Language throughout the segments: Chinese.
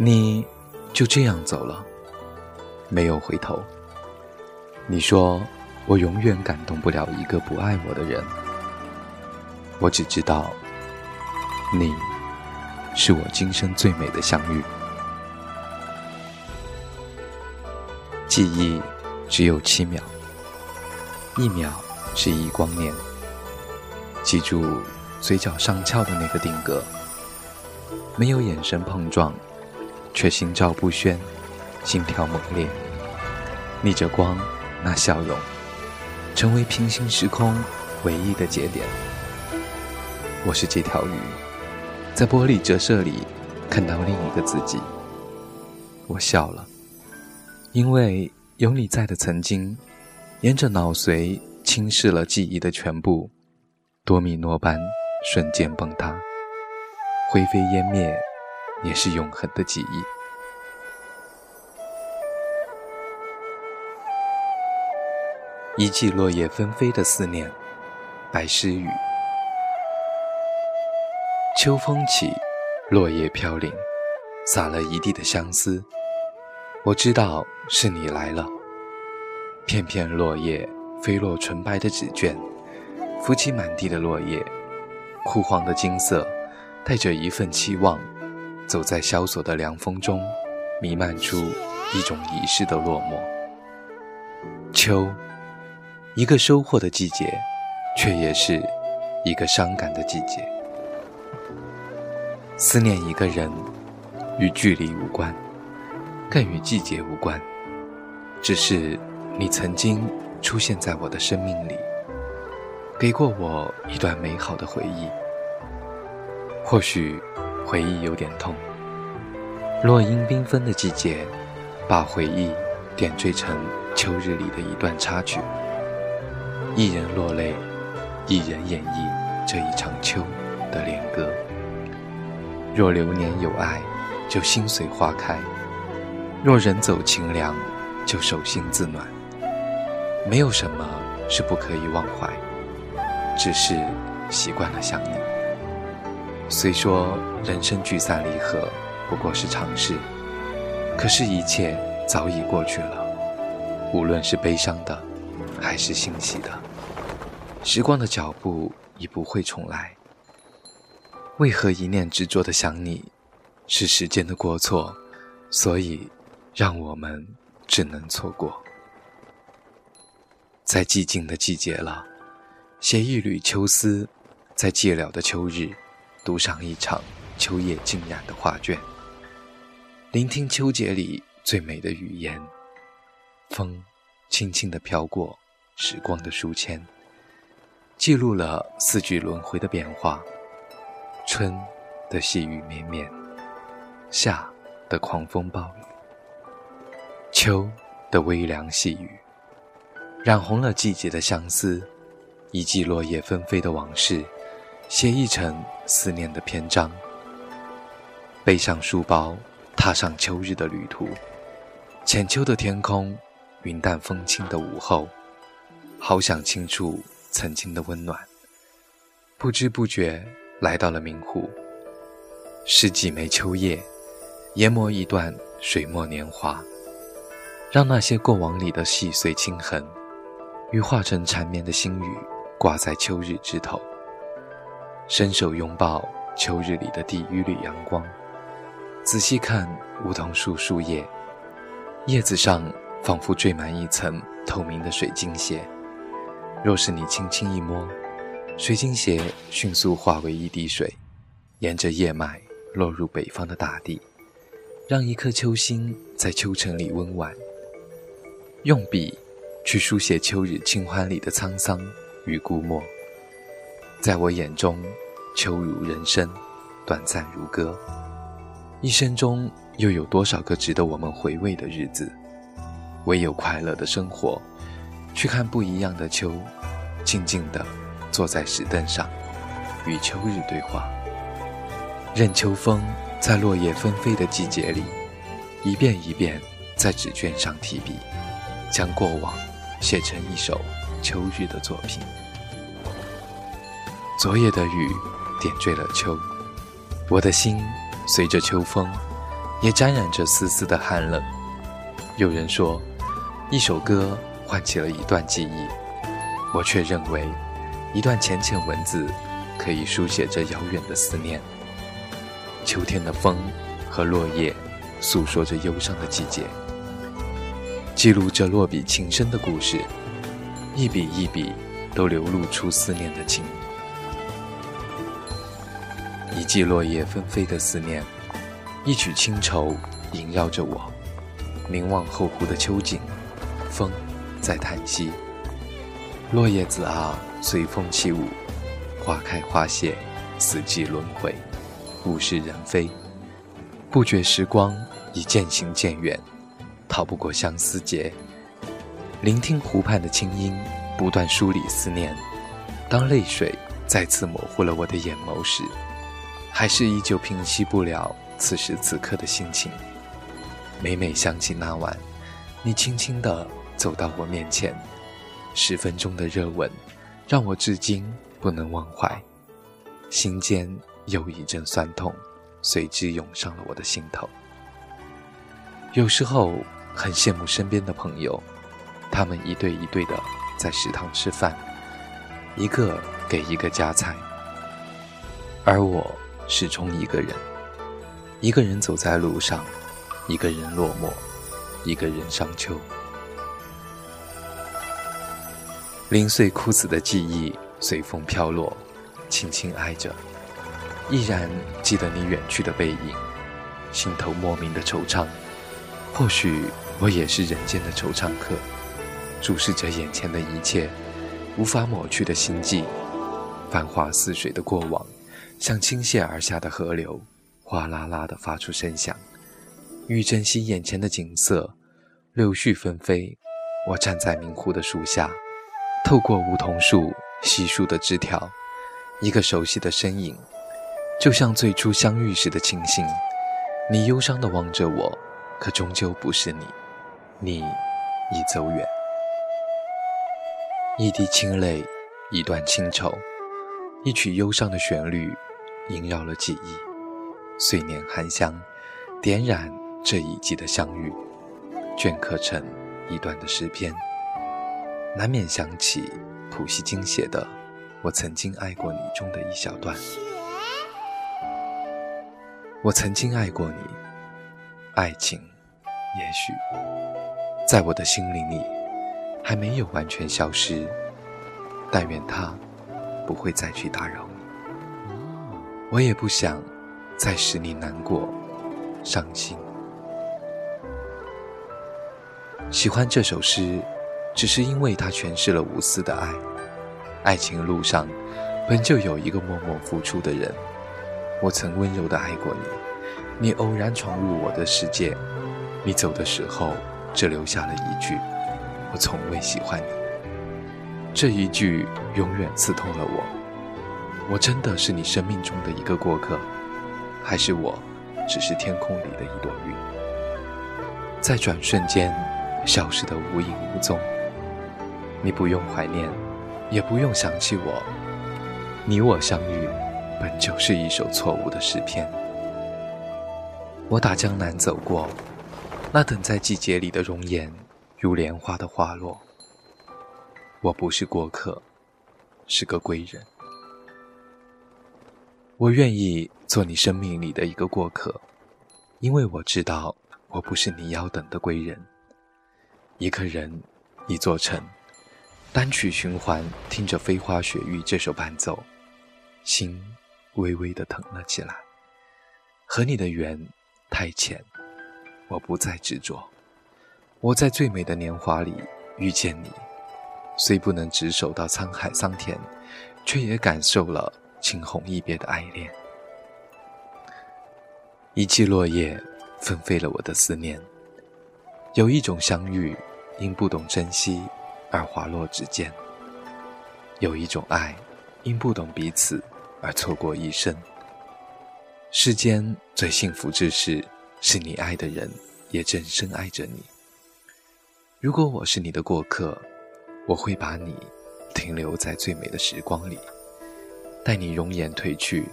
你就这样走了，没有回头。你说我永远感动不了一个不爱我的人。我只知道，你是我今生最美的相遇。记忆只有七秒，一秒是一光年。记住嘴角上翘的那个定格，没有眼神碰撞。却心照不宣，心跳猛烈，逆着光，那笑容，成为平行时空唯一的节点。我是这条鱼，在玻璃折射里看到另一个自己。我笑了，因为有你在的曾经，沿着脑髓侵蚀了记忆的全部，多米诺般瞬间崩塌，灰飞烟灭。也是永恒的记忆。一季落叶纷飞的思念，白诗雨。秋风起，落叶飘零，洒了一地的相思。我知道是你来了。片片落叶飞落纯白的纸卷，浮起满地的落叶，枯黄的金色，带着一份期望。走在萧索的凉风中，弥漫出一种遗失的落寞。秋，一个收获的季节，却也是一个伤感的季节。思念一个人，与距离无关，更与季节无关，只是你曾经出现在我的生命里，给过我一段美好的回忆。或许。回忆有点痛，落英缤纷的季节，把回忆点缀成秋日里的一段插曲。一人落泪，一人演绎这一场秋的恋歌。若流年有爱，就心随花开；若人走情凉，就手心自暖。没有什么是不可以忘怀，只是习惯了想你。虽说人生聚散离合不过是常事，可是，一切早已过去了。无论是悲伤的，还是欣喜的，时光的脚步已不会重来。为何一念执着的想你，是时间的过错，所以让我们只能错过。在寂静的季节了，写一缕秋思，在寂寥的秋日。读上一场秋叶浸染的画卷，聆听秋节里最美的语言。风轻轻地飘过时光的书签，记录了四季轮回的变化：春的细雨绵绵，夏的狂风暴雨，秋的微凉细雨，染红了季节的相思，一季落叶纷飞的往事。写一程思念的篇章，背上书包，踏上秋日的旅途。浅秋的天空，云淡风轻的午后，好想倾注曾经的温暖。不知不觉来到了明湖，拾几枚秋叶，研磨一段水墨年华，让那些过往里的细碎轻痕，与化成缠绵的心语，挂在秋日枝头。伸手拥抱秋日里的第一缕阳光，仔细看梧桐树树叶，叶子上仿佛缀满一层透明的水晶鞋。若是你轻轻一摸，水晶鞋迅速化为一滴水，沿着叶脉落入北方的大地，让一颗秋心在秋城里温婉。用笔去书写秋日清欢里的沧桑与孤漠。在我眼中，秋如人生，短暂如歌。一生中又有多少个值得我们回味的日子？唯有快乐的生活，去看不一样的秋，静静地坐在石凳上，与秋日对话。任秋风在落叶纷飞的季节里，一遍一遍在纸卷上提笔，将过往写成一首秋日的作品。昨夜的雨点缀了秋，我的心随着秋风也沾染着丝丝的寒冷。有人说，一首歌唤起了一段记忆，我却认为，一段浅浅文字可以书写着遥远的思念。秋天的风和落叶，诉说着忧伤的季节，记录着落笔情深的故事，一笔一笔都流露出思念的情。一季落叶纷飞的思念，一曲清愁萦绕着我。凝望后湖的秋景，风在叹息。落叶子啊，随风起舞，花开花谢，四季轮回，物是人非。不觉时光已渐行渐远，逃不过相思劫。聆听湖畔的清音，不断梳理思念。当泪水再次模糊了我的眼眸时，还是依旧平息不了此时此刻的心情。每每想起那晚，你轻轻地走到我面前，十分钟的热吻，让我至今不能忘怀。心间又一阵酸痛，随之涌上了我的心头。有时候很羡慕身边的朋友，他们一对一对的在食堂吃饭，一个给一个夹菜，而我始终一个人，一个人走在路上。一个人落寞，一个人伤秋。零碎枯死的记忆随风飘落，轻轻挨着，依然记得你远去的背影，心头莫名的惆怅。或许我也是人间的惆怅客，注视着眼前的一切，无法抹去的心悸。繁华似水的过往，像倾泻而下的河流，哗啦啦的发出声响。欲珍惜眼前的景色，柳絮纷飞。我站在明湖的树下，透过梧桐树稀疏的枝条，一个熟悉的身影，就像最初相遇时的清新。你忧伤地望着我，可终究不是你，你已走远。一滴清泪，一段清愁，一曲忧伤的旋律，萦绕了记忆。岁年含香，点染。这一季的相遇，镌刻成一段的诗篇，难免想起普希金写的《我曾经爱过你》中的一小段。我曾经爱过你，爱情也许在我的心灵里还没有完全消失，但愿它不会再去打扰你。我也不想再使你难过、伤心。喜欢这首诗，只是因为它诠释了无私的爱。爱情路上，本就有一个默默付出的人。我曾温柔的爱过你，你偶然闯入我的世界，你走的时候，只留下了一句：“我从未喜欢你。”这一句永远刺痛了我。我真的是你生命中的一个过客，还是我只是天空里的一朵云，在转瞬间。消失的无影无踪。你不用怀念，也不用想起我。你我相遇，本就是一首错误的诗篇。我打江南走过，那等在季节里的容颜，如莲花的花落。我不是过客，是个归人。我愿意做你生命里的一个过客，因为我知道我不是你要等的归人。一个人，一座城，单曲循环，听着《飞花雪域》这首伴奏，心微微的疼了起来。和你的缘太浅，我不再执着。我在最美的年华里遇见你，虽不能执手到沧海桑田，却也感受了惊鸿一别的爱恋。一季落叶，纷飞了我的思念。有一种相遇。因不懂珍惜而滑落指尖，有一种爱，因不懂彼此而错过一生。世间最幸福之事，是你爱的人也正深爱着你。如果我是你的过客，我会把你停留在最美的时光里，待你容颜褪去，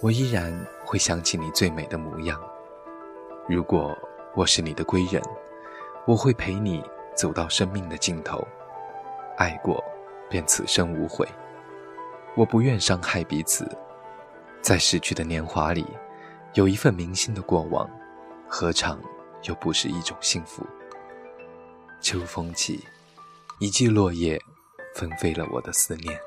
我依然会想起你最美的模样。如果我是你的归人，我会陪你走到生命的尽头。爱过，便此生无悔。我不愿伤害彼此，在逝去的年华里，有一份铭心的过往，何尝又不是一种幸福？秋风起，一季落叶，纷飞了我的思念。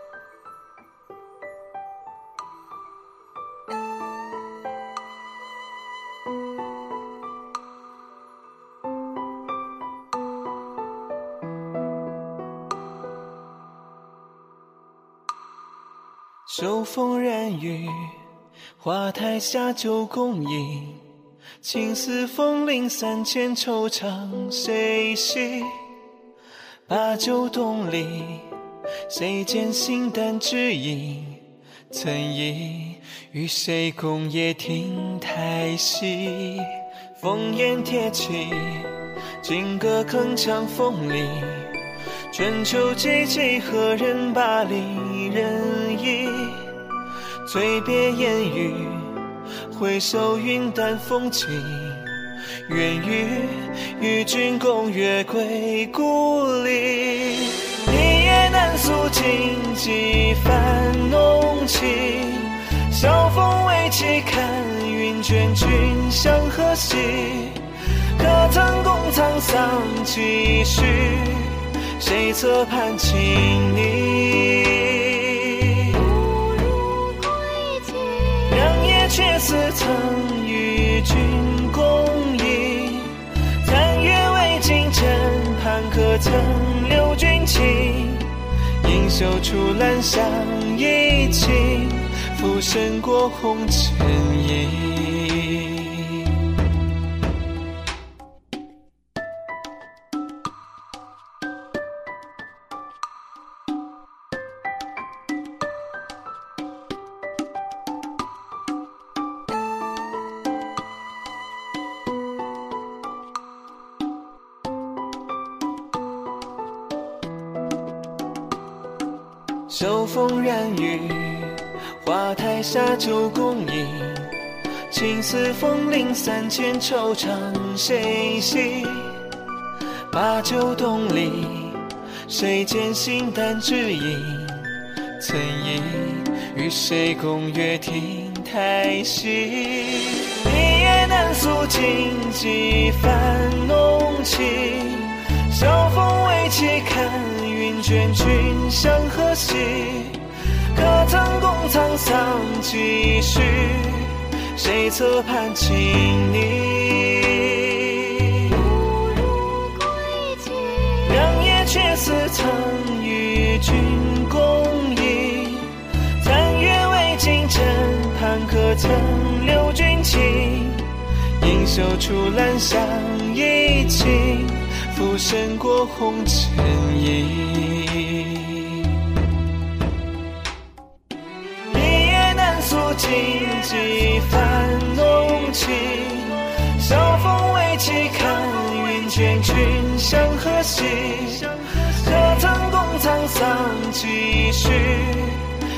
风染雨，花台下酒共饮。青丝风铃三千，惆怅谁系？把酒东篱，谁见心淡只影？曾忆与谁共夜听台戏？烽烟铁骑，金戈铿锵风里。春秋寂寂，何人把离人忆？醉。别烟雨，回首云淡风轻。愿与与君共月归故里。一夜难诉尽几番浓情。晓风未起，看云卷，君向何兮？可曾共沧桑几许？谁侧畔轻昵？却似曾与君共饮。残月未尽，枕畔可曾留君情？盈袖处，兰香已尽，浮生过红尘影。秋风染雨，花台下酒共饮。青丝风铃三千，惆怅谁系？把酒东篱，谁见心淡只影？曾忆与谁共月听台西？一夜难诉尽几番浓情。晓风未起，看。云卷，君向何夕？可曾共沧桑几许？谁侧畔轻昵？良夜却似曾与君共饮。残月未尽，枕畔可曾留君情？盈袖处，兰香已尽。浮生过红尘影，一夜难诉尽几番浓情。晓风未起，看云卷，君向何兮？可曾共沧桑几许？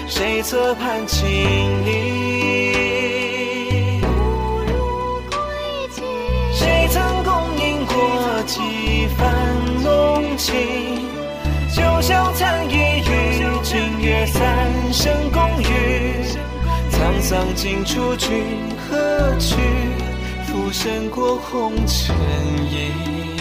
谁侧畔轻吟？浓情，酒笑残衣与君月三生共语。沧桑尽处，君何去？浮生过红尘影。